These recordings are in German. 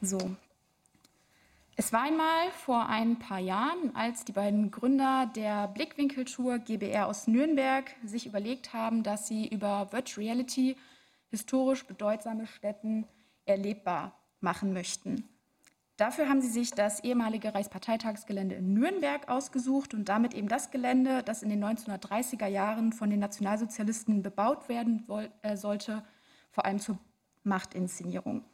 So. Es war einmal vor ein paar Jahren, als die beiden Gründer der Blickwinkeltour GBR aus Nürnberg sich überlegt haben, dass sie über Virtual Reality historisch bedeutsame Städten erlebbar machen möchten. Dafür haben sie sich das ehemalige Reichsparteitagsgelände in Nürnberg ausgesucht und damit eben das Gelände, das in den 1930er Jahren von den Nationalsozialisten bebaut werden äh, sollte, vor allem zur Machtinszenierung.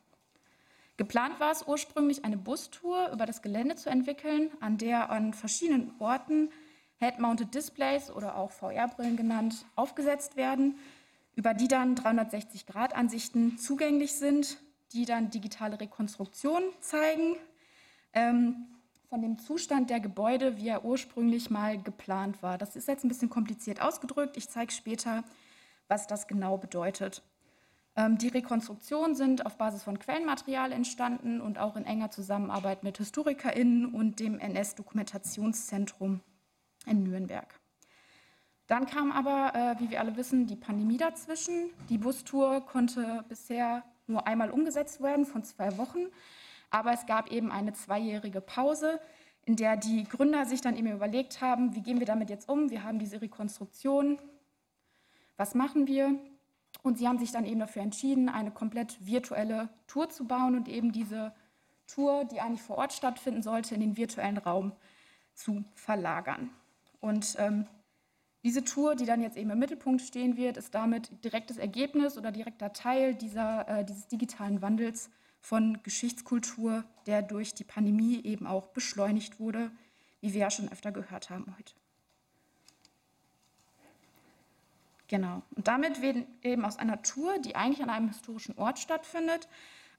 Geplant war es ursprünglich, eine Bustour über das Gelände zu entwickeln, an der an verschiedenen Orten Head-Mounted Displays oder auch VR-Brillen genannt aufgesetzt werden, über die dann 360-Grad-Ansichten zugänglich sind, die dann digitale Rekonstruktion zeigen ähm, von dem Zustand der Gebäude, wie er ursprünglich mal geplant war. Das ist jetzt ein bisschen kompliziert ausgedrückt. Ich zeige später, was das genau bedeutet. Ähm, die Rekonstruktionen sind auf Basis von Quellenmaterial entstanden und auch in enger Zusammenarbeit mit HistorikerInnen und dem NS-Dokumentationszentrum in Nürnberg. Dann kam aber, äh, wie wir alle wissen, die Pandemie dazwischen. Die Bustour konnte bisher nur einmal umgesetzt werden von zwei Wochen. Aber es gab eben eine zweijährige Pause, in der die Gründer sich dann eben überlegt haben, wie gehen wir damit jetzt um? Wir haben diese Rekonstruktion. Was machen wir? Und sie haben sich dann eben dafür entschieden, eine komplett virtuelle Tour zu bauen und eben diese Tour, die eigentlich vor Ort stattfinden sollte, in den virtuellen Raum zu verlagern. Und ähm, diese Tour, die dann jetzt eben im Mittelpunkt stehen wird, ist damit direktes Ergebnis oder direkter Teil dieser, äh, dieses digitalen Wandels von Geschichtskultur, der durch die Pandemie eben auch beschleunigt wurde, wie wir ja schon öfter gehört haben heute. Genau. Und damit wird eben aus einer Tour, die eigentlich an einem historischen Ort stattfindet,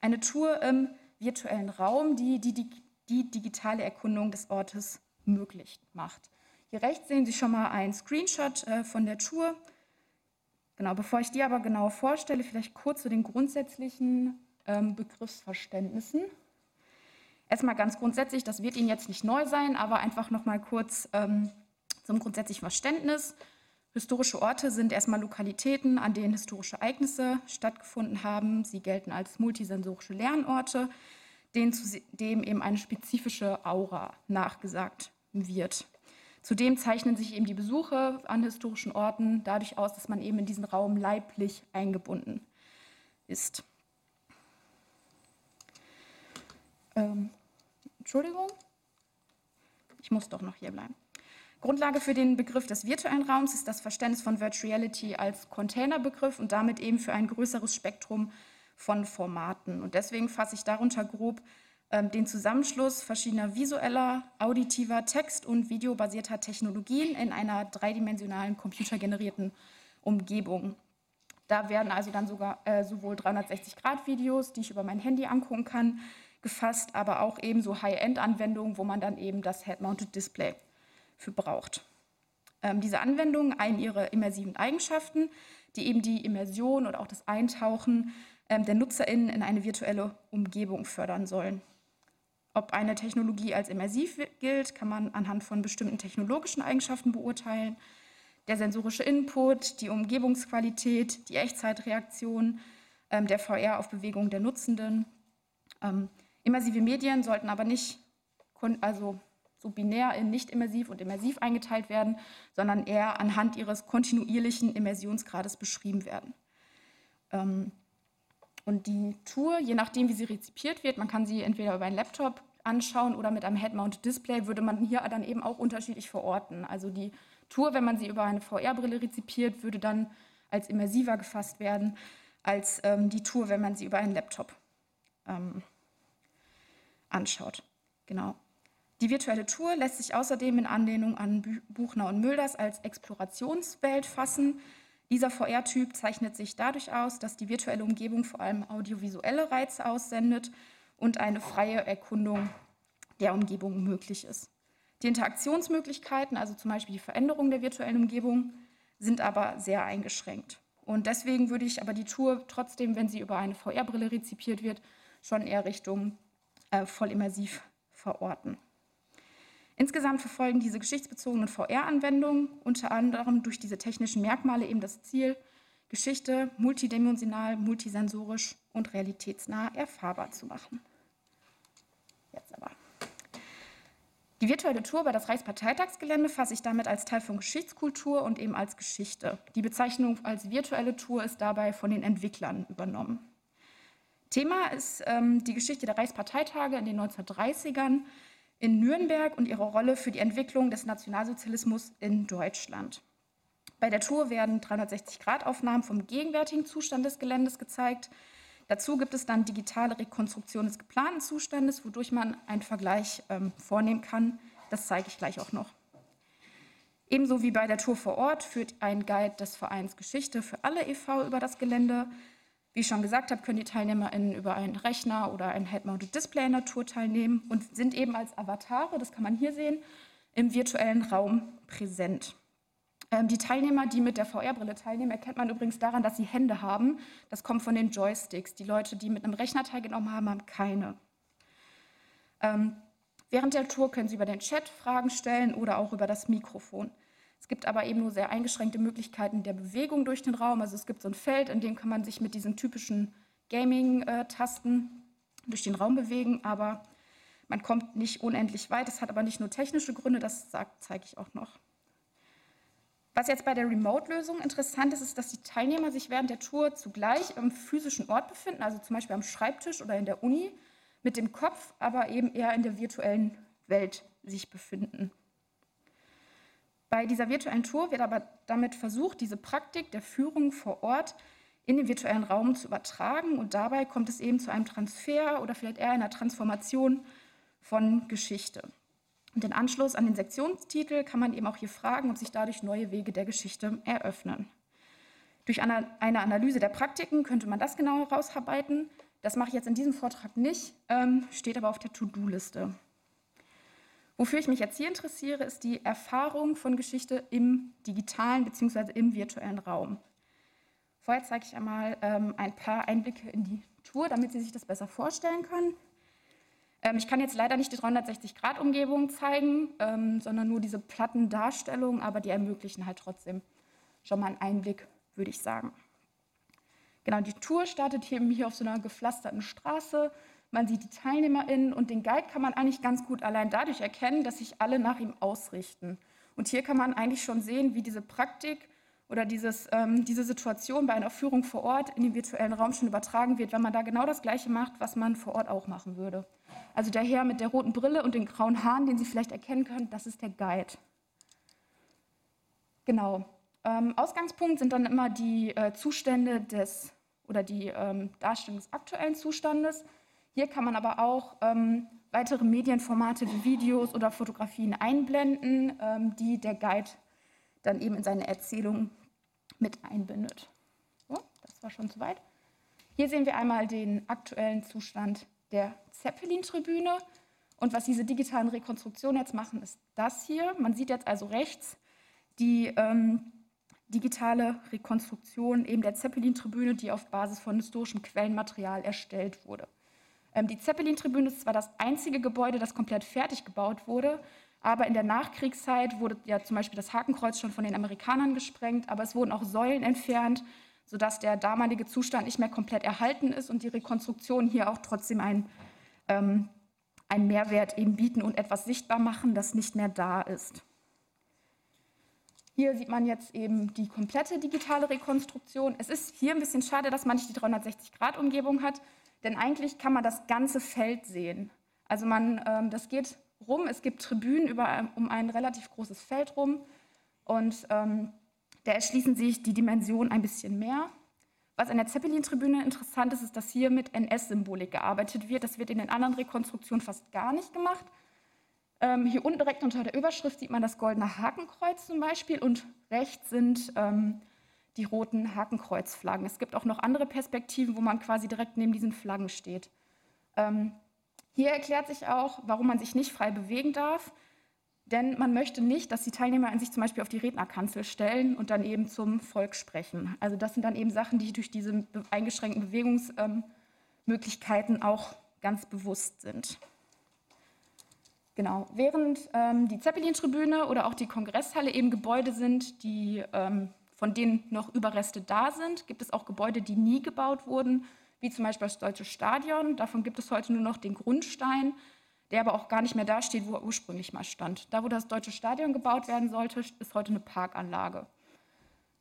eine Tour im virtuellen Raum, die die, die, die digitale Erkundung des Ortes möglich macht. Hier rechts sehen Sie schon mal einen Screenshot äh, von der Tour. Genau, bevor ich die aber genauer vorstelle, vielleicht kurz zu den grundsätzlichen ähm, Begriffsverständnissen. Erstmal ganz grundsätzlich, das wird Ihnen jetzt nicht neu sein, aber einfach noch mal kurz ähm, zum grundsätzlichen Verständnis. Historische Orte sind erstmal Lokalitäten, an denen historische Ereignisse stattgefunden haben. Sie gelten als multisensorische Lernorte, denen zudem eben eine spezifische Aura nachgesagt wird. Zudem zeichnen sich eben die Besuche an historischen Orten dadurch aus, dass man eben in diesen Raum leiblich eingebunden ist. Ähm, Entschuldigung, ich muss doch noch hier bleiben. Grundlage für den Begriff des virtuellen Raums ist das Verständnis von Virtual Reality als Containerbegriff und damit eben für ein größeres Spektrum von Formaten. Und deswegen fasse ich darunter grob ähm, den Zusammenschluss verschiedener visueller, auditiver, text- und videobasierter Technologien in einer dreidimensionalen computergenerierten Umgebung. Da werden also dann sogar äh, sowohl 360-Grad-Videos, die ich über mein Handy angucken kann, gefasst, aber auch eben so High-End-Anwendungen, wo man dann eben das Head-Mounted Display für braucht. Ähm, diese Anwendungen ein ihre immersiven Eigenschaften, die eben die Immersion oder auch das Eintauchen ähm, der NutzerInnen in eine virtuelle Umgebung fördern sollen. Ob eine Technologie als immersiv gilt, kann man anhand von bestimmten technologischen Eigenschaften beurteilen. Der sensorische Input, die Umgebungsqualität, die Echtzeitreaktion, ähm, der VR auf Bewegung der Nutzenden. Ähm, immersive Medien sollten aber nicht also so binär in nicht immersiv und immersiv eingeteilt werden, sondern eher anhand ihres kontinuierlichen Immersionsgrades beschrieben werden. Ähm, und die Tour, je nachdem, wie sie rezipiert wird, man kann sie entweder über einen Laptop anschauen oder mit einem Head-Mounted Display, würde man hier dann eben auch unterschiedlich verorten. Also die Tour, wenn man sie über eine VR-Brille rezipiert, würde dann als immersiver gefasst werden, als ähm, die Tour, wenn man sie über einen Laptop ähm, anschaut. Genau. Die virtuelle Tour lässt sich außerdem in Anlehnung an Buchner und Mülders als Explorationswelt fassen. Dieser VR-Typ zeichnet sich dadurch aus, dass die virtuelle Umgebung vor allem audiovisuelle Reize aussendet und eine freie Erkundung der Umgebung möglich ist. Die Interaktionsmöglichkeiten, also zum Beispiel die Veränderung der virtuellen Umgebung, sind aber sehr eingeschränkt. Und deswegen würde ich aber die Tour trotzdem, wenn sie über eine VR-Brille rezipiert wird, schon eher Richtung äh, voll immersiv verorten. Insgesamt verfolgen diese geschichtsbezogenen VR-Anwendungen unter anderem durch diese technischen Merkmale eben das Ziel, Geschichte multidimensional, multisensorisch und realitätsnah erfahrbar zu machen. Jetzt aber. Die virtuelle Tour bei das Reichsparteitagsgelände fasse ich damit als Teil von Geschichtskultur und eben als Geschichte. Die Bezeichnung als virtuelle Tour ist dabei von den Entwicklern übernommen. Thema ist ähm, die Geschichte der Reichsparteitage in den 1930ern, in Nürnberg und ihre Rolle für die Entwicklung des Nationalsozialismus in Deutschland. Bei der Tour werden 360-Grad-Aufnahmen vom gegenwärtigen Zustand des Geländes gezeigt. Dazu gibt es dann digitale Rekonstruktion des geplanten Zustandes, wodurch man einen Vergleich ähm, vornehmen kann. Das zeige ich gleich auch noch. Ebenso wie bei der Tour vor Ort führt ein Guide des Vereins Geschichte für alle e.V. über das Gelände. Wie ich schon gesagt habe, können die TeilnehmerInnen über einen Rechner oder ein Head-Mounted Display in der Tour teilnehmen und sind eben als Avatare, das kann man hier sehen, im virtuellen Raum präsent. Ähm, die Teilnehmer, die mit der VR-Brille teilnehmen, erkennt man übrigens daran, dass sie Hände haben. Das kommt von den Joysticks. Die Leute, die mit einem Rechner teilgenommen haben, haben keine. Ähm, während der Tour können Sie über den Chat Fragen stellen oder auch über das Mikrofon. Es gibt aber eben nur sehr eingeschränkte Möglichkeiten der Bewegung durch den Raum. Also es gibt so ein Feld, in dem kann man sich mit diesen typischen Gaming-Tasten durch den Raum bewegen, aber man kommt nicht unendlich weit. Das hat aber nicht nur technische Gründe, das zeige ich auch noch. Was jetzt bei der Remote-Lösung interessant ist, ist, dass die Teilnehmer sich während der Tour zugleich am physischen Ort befinden, also zum Beispiel am Schreibtisch oder in der Uni, mit dem Kopf aber eben eher in der virtuellen Welt sich befinden. Bei dieser virtuellen Tour wird aber damit versucht, diese Praktik der Führung vor Ort in den virtuellen Raum zu übertragen und dabei kommt es eben zu einem Transfer oder vielleicht eher einer Transformation von Geschichte. Und den Anschluss an den Sektionstitel kann man eben auch hier fragen, ob sich dadurch neue Wege der Geschichte eröffnen. Durch eine Analyse der Praktiken könnte man das genauer herausarbeiten. Das mache ich jetzt in diesem Vortrag nicht, ähm, steht aber auf der To-Do-Liste. Wofür ich mich jetzt hier interessiere, ist die Erfahrung von Geschichte im digitalen bzw. im virtuellen Raum. Vorher zeige ich einmal ähm, ein paar Einblicke in die Tour, damit Sie sich das besser vorstellen können. Ähm, ich kann jetzt leider nicht die 360-Grad-Umgebung zeigen, ähm, sondern nur diese platten Darstellungen, aber die ermöglichen halt trotzdem schon mal einen Einblick, würde ich sagen. Genau, die Tour startet hier, hier auf so einer gepflasterten Straße. Man sieht die TeilnehmerInnen und den Guide kann man eigentlich ganz gut allein dadurch erkennen, dass sich alle nach ihm ausrichten. Und hier kann man eigentlich schon sehen, wie diese Praktik oder dieses, ähm, diese Situation bei einer Führung vor Ort in den virtuellen Raum schon übertragen wird, wenn man da genau das Gleiche macht, was man vor Ort auch machen würde. Also der Herr mit der roten Brille und den grauen Haaren, den Sie vielleicht erkennen können, das ist der Guide. Genau. Ähm, Ausgangspunkt sind dann immer die äh, Zustände des oder die ähm, Darstellung des aktuellen Zustandes. Hier kann man aber auch ähm, weitere Medienformate wie Videos oder Fotografien einblenden, ähm, die der Guide dann eben in seine Erzählung mit einbindet. So, das war schon soweit. Hier sehen wir einmal den aktuellen Zustand der Zeppelin-Tribüne. Und was diese digitalen Rekonstruktionen jetzt machen, ist das hier. Man sieht jetzt also rechts die ähm, digitale Rekonstruktion eben der Zeppelin-Tribüne, die auf Basis von historischem Quellenmaterial erstellt wurde. Ähm, die Zeppelin-Tribüne ist zwar das einzige Gebäude, das komplett fertig gebaut wurde, aber in der Nachkriegszeit wurde ja zum Beispiel das Hakenkreuz schon von den Amerikanern gesprengt, aber es wurden auch Säulen entfernt, sodass der damalige Zustand nicht mehr komplett erhalten ist und die Rekonstruktion hier auch trotzdem ein, ähm, einen Mehrwert eben bieten und etwas sichtbar machen, das nicht mehr da ist. Hier sieht man jetzt eben die komplette digitale Rekonstruktion. Es ist hier ein bisschen schade, dass man nicht die 360-Grad-Umgebung hat, denn eigentlich kann man das ganze Feld sehen. Also man, ähm, das geht rum, es gibt Tribünen über, um ein relativ großes Feld rum und ähm, da erschließen sich die Dimensionen ein bisschen mehr. Was an der Zeppelin-Tribüne interessant ist, ist, dass hier mit NS-Symbolik gearbeitet wird. Das wird in den anderen Rekonstruktionen fast gar nicht gemacht. Ähm, hier unten direkt unter der Überschrift sieht man das goldene Hakenkreuz zum Beispiel und rechts sind ähm, die roten Hakenkreuzflaggen. Es gibt auch noch andere Perspektiven, wo man quasi direkt neben diesen Flaggen steht. Ähm, hier erklärt sich auch, warum man sich nicht frei bewegen darf, denn man möchte nicht, dass die Teilnehmer sich zum Beispiel auf die Rednerkanzel stellen und dann eben zum Volk sprechen. Also das sind dann eben Sachen, die durch diese eingeschränkten Bewegungsmöglichkeiten auch ganz bewusst sind. Genau. Während ähm, die Zeppelin-Tribüne oder auch die Kongresshalle eben Gebäude sind, die, ähm, von denen noch Überreste da sind, gibt es auch Gebäude, die nie gebaut wurden, wie zum Beispiel das Deutsche Stadion. Davon gibt es heute nur noch den Grundstein. der aber auch gar nicht mehr da steht, wo er ursprünglich mal stand. Da, wo das deutsche Stadion gebaut werden sollte, ist heute eine Parkanlage.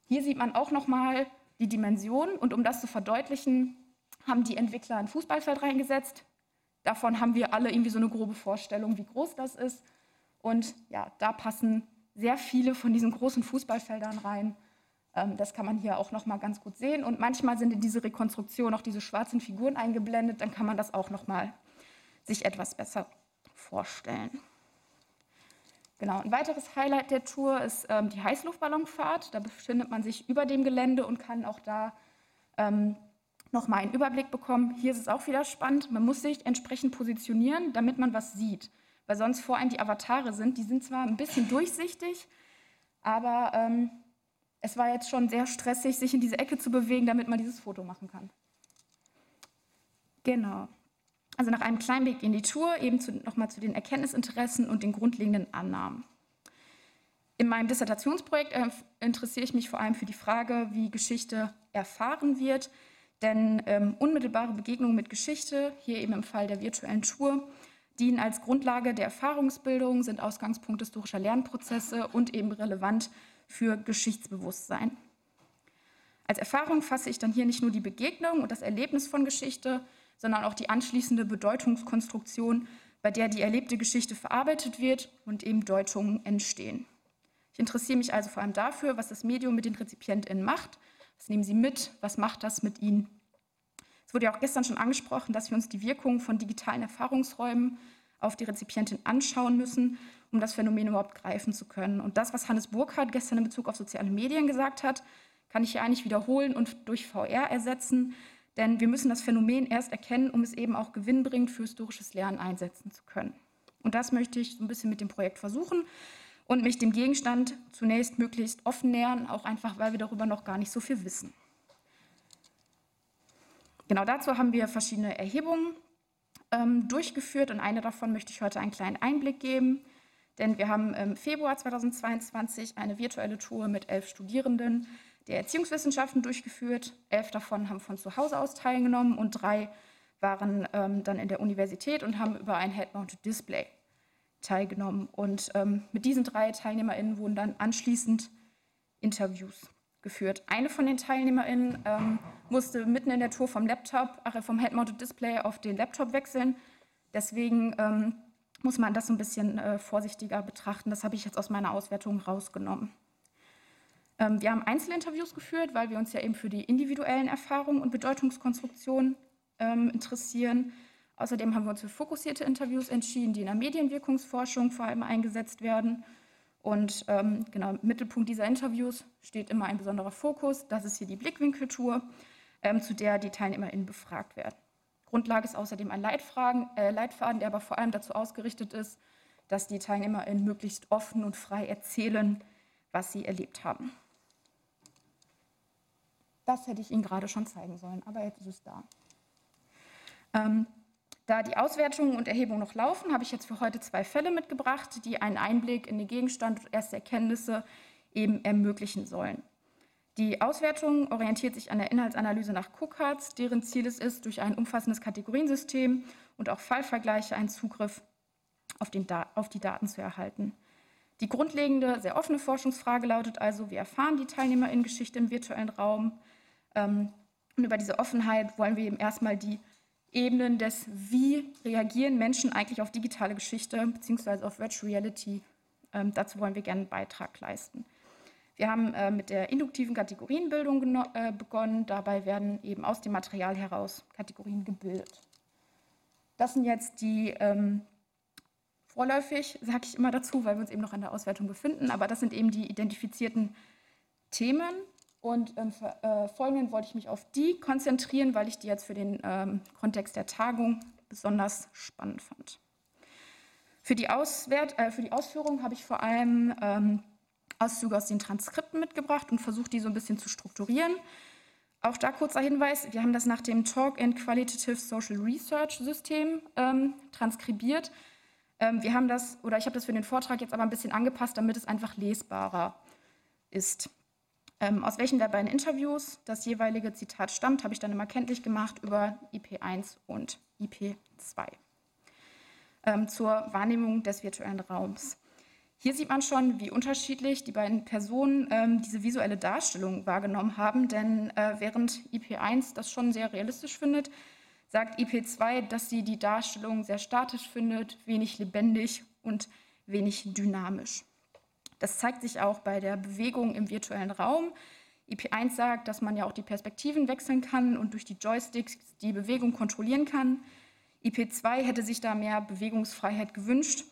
Hier sieht man auch nochmal die Dimension und um das zu verdeutlichen, haben die Entwickler ein Fußballfeld reingesetzt. Davon haben wir alle irgendwie so eine grobe Vorstellung, wie groß das ist. Und ja, da passen sehr viele von diesen großen Fußballfeldern rein. Ähm, das kann man hier auch noch mal ganz gut sehen. Und manchmal sind in diese Rekonstruktion auch diese schwarzen Figuren eingeblendet. Dann kann man das auch noch mal sich etwas besser vorstellen. Genau, ein weiteres Highlight der Tour ist ähm, die Heißluftballonfahrt. Da befindet man sich über dem Gelände und kann auch da ähm, noch mal einen Überblick bekommen. Hier ist es auch wieder spannend. Man muss sich entsprechend positionieren, damit man was sieht. Weil sonst vor allem die Avatare sind. Die sind zwar ein bisschen durchsichtig, aber ähm, es war jetzt schon sehr stressig, sich in diese Ecke zu bewegen, damit man dieses Foto machen kann. Genau. Also nach einem kleinen Blick in die Tour, eben nochmal zu den Erkenntnisinteressen und den grundlegenden Annahmen. In meinem Dissertationsprojekt äh, interessiere ich mich vor allem für die Frage, wie Geschichte erfahren wird. Denn ähm, unmittelbare Begegnungen mit Geschichte, hier eben im Fall der virtuellen Tour, dienen als Grundlage der Erfahrungsbildung, sind Ausgangspunkt historischer Lernprozesse und eben relevant für Geschichtsbewusstsein. Als Erfahrung fasse ich dann hier nicht nur die Begegnung und das Erlebnis von Geschichte, sondern auch die anschließende Bedeutungskonstruktion, bei der die erlebte Geschichte verarbeitet wird und eben Deutungen entstehen. Ich interessiere mich also vor allem dafür, was das Medium mit den RezipientInnen macht. Was nehmen sie mit? Was macht das mit ihnen? Es wurde ja auch gestern schon angesprochen, dass wir uns die Wirkung von digitalen Erfahrungsräumen auf die Rezipientin anschauen müssen, um das Phänomen überhaupt greifen zu können. Und das, was Hannes Burkhardt gestern in Bezug auf soziale Medien gesagt hat, kann ich hier eigentlich wiederholen und durch VR ersetzen. Denn wir müssen das Phänomen erst erkennen, um es eben auch gewinnbringend für historisches Lernen einsetzen zu können. Und das möchte ich so ein bisschen mit dem Projekt versuchen und mich dem Gegenstand zunächst möglichst offen nähern, auch einfach, weil wir darüber noch gar nicht so viel wissen. Genau dazu haben wir verschiedene Erhebungen ähm, durchgeführt und eine davon möchte ich heute einen kleinen Einblick geben. Denn wir haben im Februar 2022 eine virtuelle Tour mit elf Studierenden der Erziehungswissenschaften durchgeführt. Elf davon haben von zu Hause aus teilgenommen und drei waren ähm, dann in der Universität und haben über ein Head-Mounted Display teilgenommen. Und ähm, mit diesen drei TeilnehmerInnen wurden dann anschließend Interviews geführt. Eine von den TeilnehmerInnen ähm, musste mitten in der Tour vom Laptop, ach, vom Head-Mounted Display auf den Laptop wechseln. Deswegen ähm, muss man das ein bisschen äh, vorsichtiger betrachten. Das habe ich jetzt aus meiner Auswertung rausgenommen. Ähm, wir haben Einzelinterviews geführt, weil wir uns ja eben für die individuellen Erfahrungen und Bedeutungskonstruktionen ähm, interessieren. Außerdem haben wir uns für fokussierte Interviews entschieden, die in der Medienwirkungsforschung vor allem eingesetzt werden. Und ähm, genau, im Mittelpunkt dieser Interviews steht immer ein besonderer Fokus. Das ist hier die Blickwinkeltour, ähm, zu der die TeilnehmerInnen befragt werden. Grundlage ist außerdem ein Leitfragen, äh, Leitfaden, der aber vor allem dazu ausgerichtet ist, dass die TeilnehmerInnen möglichst offen und frei erzählen, was sie erlebt haben. Das hätte ich Ihnen gerade schon zeigen sollen, aber jetzt ist es da. Ähm, da die Auswertungen und Erhebungen noch laufen, habe ich jetzt für heute zwei Fälle mitgebracht, die einen Einblick in den Gegenstand und erste Erkenntnisse eben ermöglichen sollen. Die Auswertung orientiert sich an der Inhaltsanalyse nach Cookharts, deren Ziel es ist, durch ein umfassendes Kategoriensystem und auch Fallvergleiche einen Zugriff auf, auf die Daten zu erhalten. Die grundlegende, sehr offene Forschungsfrage lautet also, wie erfahren die Teilnehmer in Geschichte im virtuellen Raum? Ähm, und über diese Offenheit wollen wir eben erstmal die Ebenen des, wie reagieren Menschen eigentlich auf digitale Geschichte bzw. auf Virtual Reality. Ähm, dazu wollen wir gerne einen Beitrag leisten. Wir haben äh, mit der induktiven Kategorienbildung äh, begonnen. Dabei werden eben aus dem Material heraus Kategorien gebildet. Das sind jetzt die ähm, vorläufig, sage ich immer dazu, weil wir uns eben noch in der Auswertung befinden, aber das sind eben die identifizierten Themen. Und im äh, Folgenden wollte ich mich auf die konzentrieren, weil ich die jetzt für den ähm, Kontext der Tagung besonders spannend fand. Für die, Auswert, äh, für die Ausführung habe ich vor allem ähm, Auszüge aus den Transkripten mitgebracht und versucht, die so ein bisschen zu strukturieren. Auch da kurzer Hinweis, wir haben das nach dem Talk in Qualitative Social Research System ähm, transkribiert. Ähm, wir haben das, oder ich habe das für den Vortrag jetzt aber ein bisschen angepasst, damit es einfach lesbarer ist. Ähm, aus welchen der beiden Interviews das jeweilige Zitat stammt, habe ich dann immer kenntlich gemacht über IP1 und IP2. ähm, zur Wahrnehmung des virtuellen Raums. Hier sieht man schon, wie unterschiedlich die beiden Personen ähm, diese visuelle Darstellung wahrgenommen haben, denn äh, während IP1 das schon sehr realistisch findet, sagt IP2, dass sie die Darstellung sehr statisch findet, wenig lebendig und wenig dynamisch. Das zeigt sich auch bei der Bewegung im virtuellen Raum. IP1 sagt, dass man ja auch die Perspektiven wechseln kann und durch die Joysticks die Bewegung kontrollieren kann. IP2 hätte sich da mehr Bewegungsfreiheit gewünscht.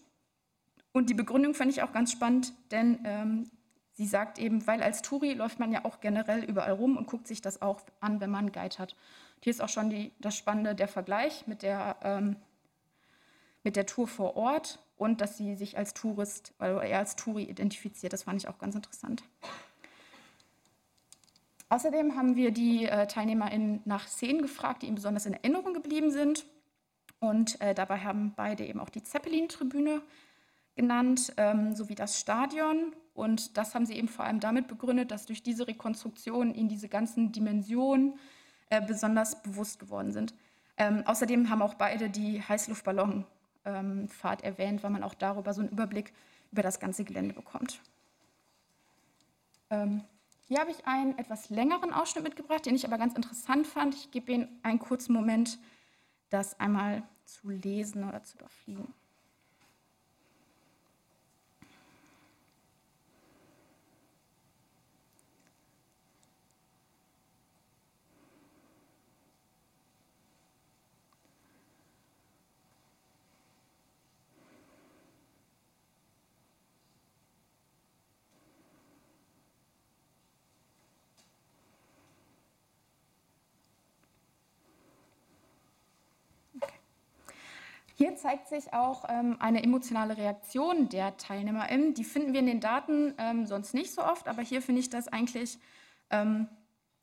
Und die Begründung fand ich auch ganz spannend, denn ähm, sie sagt eben, weil als Touri läuft man ja auch generell überall rum und guckt sich das auch an, wenn man einen Guide hat. Und hier ist auch schon die, das Spannende, der Vergleich mit der, ähm, mit der Tour vor Ort und dass sie sich als Tourist, oder er als Touri identifiziert. Das fand ich auch ganz interessant. Außerdem haben wir die äh, TeilnehmerInnen nach Szenen gefragt, die ihnen besonders in Erinnerung geblieben sind. Und äh, dabei haben beide eben auch die Zeppelin-Tribüne genannt, ähm, sowie das Stadion. Und das haben sie eben vor allem damit begründet, dass durch diese Rekonstruktion ihnen diese ganzen Dimensionen äh, besonders bewusst geworden sind. Ähm, außerdem haben auch beide die Heißluftballonfahrt ähm, erwähnt, weil man auch darüber so einen Überblick über das ganze Gelände bekommt. Ähm, hier habe ich einen etwas längeren Ausschnitt mitgebracht, den ich aber ganz interessant fand. Ich gebe Ihnen einen kurzen Moment, das einmal zu lesen oder zu überfliegen. Hier zeigt sich auch ähm, eine emotionale Reaktion der TeilnehmerInnen. Die finden wir in den Daten ähm, sonst nicht so oft, aber hier finde ich das eigentlich, ähm,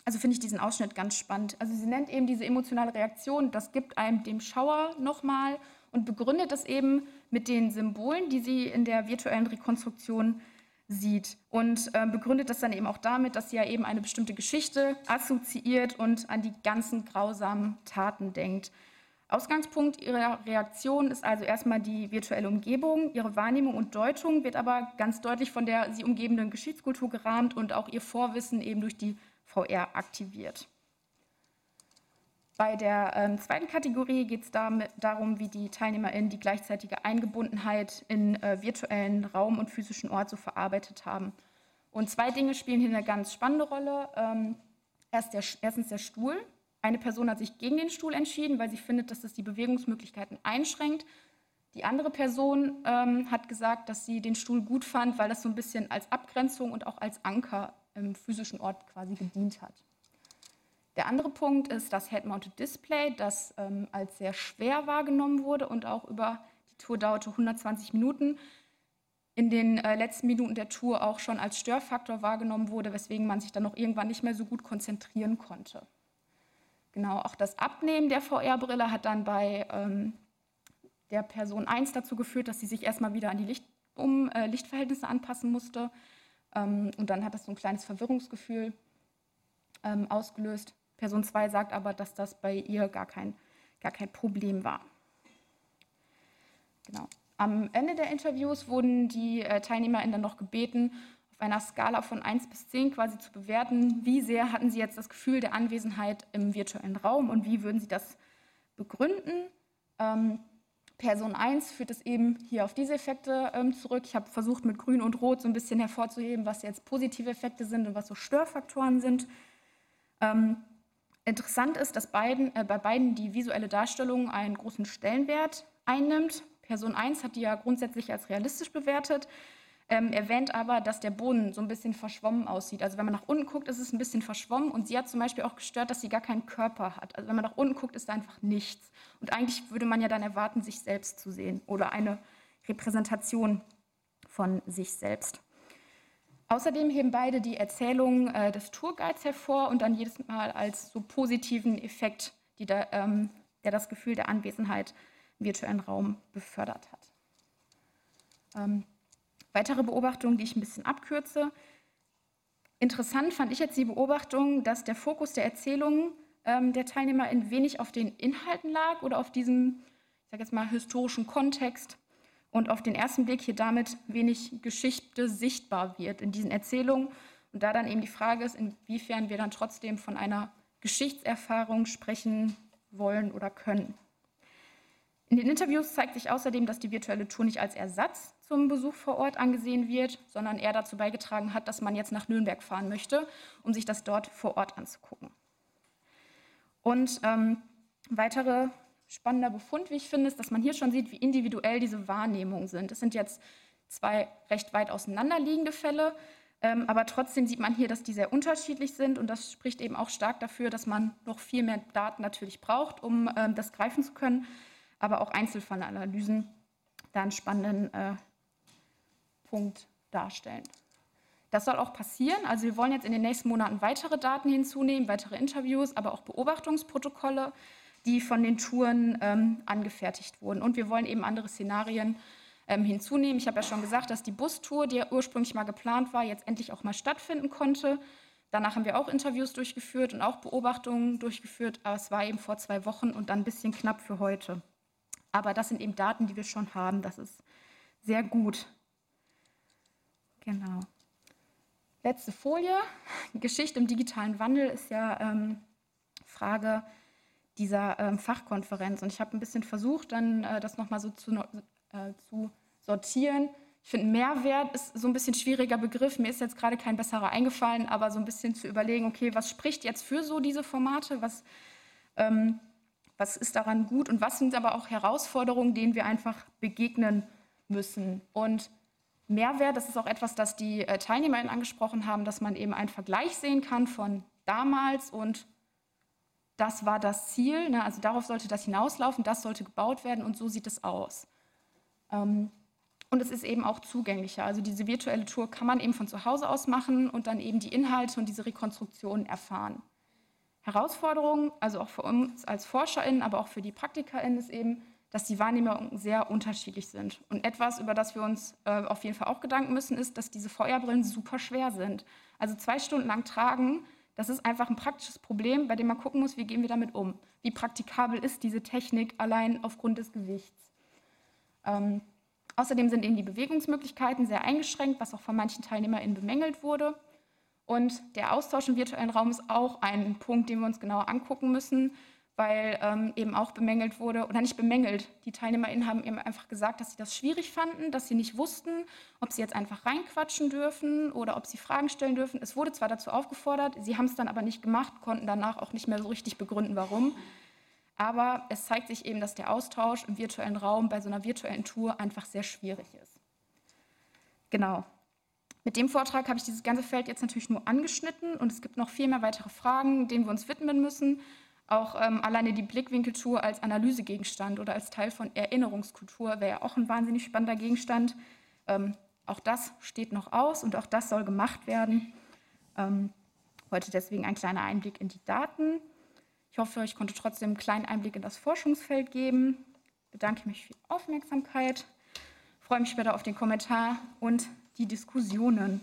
also finde ich diesen Ausschnitt ganz spannend. Also sie nennt eben diese emotionale Reaktion, das gibt einem dem Schauer nochmal und begründet es eben mit den Symbolen, die sie in der virtuellen Rekonstruktion sieht und äh, begründet das dann eben auch damit, dass sie ja eben eine bestimmte Geschichte assoziiert und an die ganzen grausamen Taten denkt. Ausgangspunkt ihrer Reaktion ist also erstmal die virtuelle Umgebung. Ihre Wahrnehmung und Deutung wird aber ganz deutlich von der sie umgebenden Geschichtskultur gerahmt und auch ihr Vorwissen eben durch die VR aktiviert. Bei der ähm, zweiten Kategorie geht es darum, wie die TeilnehmerInnen die gleichzeitige Eingebundenheit in äh, virtuellen Raum und physischen Ort so verarbeitet haben. Und zwei Dinge spielen hier eine ganz spannende Rolle. Ähm, erst der, erstens der Stuhl, eine Person hat sich gegen den Stuhl entschieden, weil sie findet, dass das die Bewegungsmöglichkeiten einschränkt. Die andere Person ähm, hat gesagt, dass sie den Stuhl gut fand, weil das so ein bisschen als Abgrenzung und auch als Anker im physischen Ort quasi gedient hat. Der andere Punkt ist das Head-Mounted Display, das ähm, als sehr schwer wahrgenommen wurde und auch über die Tour dauerte 120 Minuten. In den äh, letzten Minuten der Tour auch schon als Störfaktor wahrgenommen wurde, weswegen man sich dann noch irgendwann nicht mehr so gut konzentrieren konnte. Genau, auch das Abnehmen der VR-Brille hat dann bei ähm, der Person 1 dazu geführt, dass sie sich erstmal wieder an die Licht, um, äh, Lichtverhältnisse anpassen musste. Ähm, und dann hat das so ein kleines Verwirrungsgefühl ähm, ausgelöst. Person 2 sagt aber, dass das bei ihr gar kein, gar kein Problem war. Genau. Am Ende der Interviews wurden die äh, TeilnehmerInnen dann noch gebeten, auf einer Skala von 1 bis 10 quasi zu bewerten, wie sehr hatten Sie jetzt das Gefühl der Anwesenheit im virtuellen Raum und wie würden Sie das begründen? Ähm, Person 1 führt es eben hier auf diese Effekte ähm, zurück. Ich habe versucht, mit Grün und Rot so ein bisschen hervorzuheben, was jetzt positive Effekte sind und was so Störfaktoren sind. Ähm, interessant ist, dass beiden, äh, bei beiden die visuelle Darstellung einen großen Stellenwert einnimmt. Person 1 hat die ja grundsätzlich als realistisch bewertet ähm, erwähnt aber, dass der Boden so ein bisschen verschwommen aussieht. Also wenn man nach unten guckt, ist es ein bisschen verschwommen und sie hat zum Beispiel auch gestört, dass sie gar keinen Körper hat. Also wenn man nach unten guckt, ist da einfach nichts. Und eigentlich würde man ja dann erwarten, sich selbst zu sehen oder eine Repräsentation von sich selbst. Außerdem heben beide die Erzählung äh, des Tourguides hervor und dann jedes Mal als so positiven Effekt, da, ähm, der das Gefühl der Anwesenheit im virtuellen Raum befördert hat. Ähm, Weitere Beobachtungen, die ich ein bisschen abkürze. Interessant fand ich jetzt die Beobachtung, dass der Fokus der Erzählungen ähm, der Teilnehmer ein wenig auf den Inhalten lag oder auf diesem ich sage jetzt mal, historischen Kontext und auf den ersten Blick hier damit wenig Geschichte sichtbar wird in diesen Erzählungen. Und da dann eben die Frage ist, inwiefern wir dann trotzdem von einer Geschichtserfahrung sprechen wollen oder können. In den Interviews zeigt sich außerdem, dass die virtuelle Tour nicht als Ersatz zum Besuch vor Ort angesehen wird, sondern eher dazu beigetragen hat, dass man jetzt nach Nürnberg fahren möchte, um sich das dort vor Ort anzugucken. Und ähm, weitere spannender Befund, wie ich finde, ist, dass man hier schon sieht, wie individuell diese Wahrnehmungen sind. Es sind jetzt zwei recht weit auseinanderliegende Fälle, ähm, aber trotzdem sieht man hier, dass die sehr unterschiedlich sind und das spricht eben auch stark dafür, dass man noch viel mehr Daten natürlich braucht, um ähm, das greifen zu können, aber auch Einzelfallanalysen da einen spannenden äh, Punkt darstellen. Das soll auch passieren. Also wir wollen jetzt in den nächsten Monaten weitere Daten hinzunehmen, weitere Interviews, aber auch Beobachtungsprotokolle die von den Touren ähm, angefertigt wurden. Und wir wollen eben andere Szenarien ähm, hinzunehmen. Ich habe ja schon gesagt, dass die Bustour, die ja ursprünglich mal geplant war, jetzt endlich auch mal stattfinden konnte. Danach haben wir auch Interviews durchgeführt und auch Beobachtungen durchgeführt, aber es war eben vor zwei Wochen und dann ein bisschen knapp für heute. Aber das sind eben Daten, die wir schon haben. Das ist sehr gut. Genau. Letzte Folie. Geschichte im digitalen Wandel ist ja ähm, Frage, dieser ähm, Fachkonferenz. Und ich habe ein bisschen versucht, dann äh, das nochmal so zu, äh, zu sortieren. Ich finde, Mehrwert ist so ein bisschen schwieriger Begriff. Mir ist jetzt gerade kein besserer eingefallen, aber so ein bisschen zu überlegen, okay, was spricht jetzt für so diese Formate? Was, ähm, was ist daran gut? Und was sind aber auch Herausforderungen, denen wir einfach begegnen müssen? Und Mehrwert, das ist auch etwas, das die äh, TeilnehmerInnen angesprochen haben, dass man eben einen Vergleich sehen kann von damals und das war das Ziel, ne? also darauf sollte das hinauslaufen, das sollte gebaut werden und so sieht es aus. Ähm, und es ist eben auch zugänglicher. Also diese virtuelle Tour kann man eben von zu Hause aus machen und dann eben die Inhalte und diese Rekonstruktion erfahren. Herausforderung, also auch für uns als ForscherInnen, aber auch für die PraktikerInnen, ist eben, dass die Wahrnehmungen sehr unterschiedlich sind. Und etwas, über das wir uns äh, auf jeden Fall auch Gedanken müssen, ist, dass diese Feuerbrillen super schwer sind. Also zwei Stunden lang tragen das ist einfach ein praktisches Problem, bei dem man gucken muss, wie gehen wir damit um. Wie praktikabel ist diese Technik allein aufgrund des Gewichts. Ähm, außerdem sind eben die Bewegungsmöglichkeiten sehr eingeschränkt, was auch von manchen TeilnehmerInnen bemängelt wurde. Und der Austausch im virtuellen Raum ist auch ein Punkt, den wir uns genauer angucken müssen weil ähm, eben auch bemängelt wurde, oder nicht bemängelt, die TeilnehmerInnen haben eben einfach gesagt, dass sie das schwierig fanden, dass sie nicht wussten, ob sie jetzt einfach reinquatschen dürfen oder ob sie Fragen stellen dürfen. Es wurde zwar dazu aufgefordert, sie haben es dann aber nicht gemacht, konnten danach auch nicht mehr so richtig begründen, warum. Aber es zeigt sich eben, dass der Austausch im virtuellen Raum bei so einer virtuellen Tour einfach sehr schwierig ist. Genau. Mit dem Vortrag habe ich dieses ganze Feld jetzt natürlich nur angeschnitten und es gibt noch viel mehr weitere Fragen, denen wir uns widmen müssen. Auch ähm, alleine die Blickwinkeltour als Analysegegenstand oder als Teil von Erinnerungskultur wäre ja auch ein wahnsinnig spannender Gegenstand. Ähm, auch das steht noch aus und auch das soll gemacht werden. Ähm, heute deswegen ein kleiner Einblick in die Daten. Ich hoffe, ich konnte trotzdem einen kleinen Einblick in das Forschungsfeld geben. Bedanke mich für die Aufmerksamkeit. Freue mich später auf den Kommentar und die Diskussionen.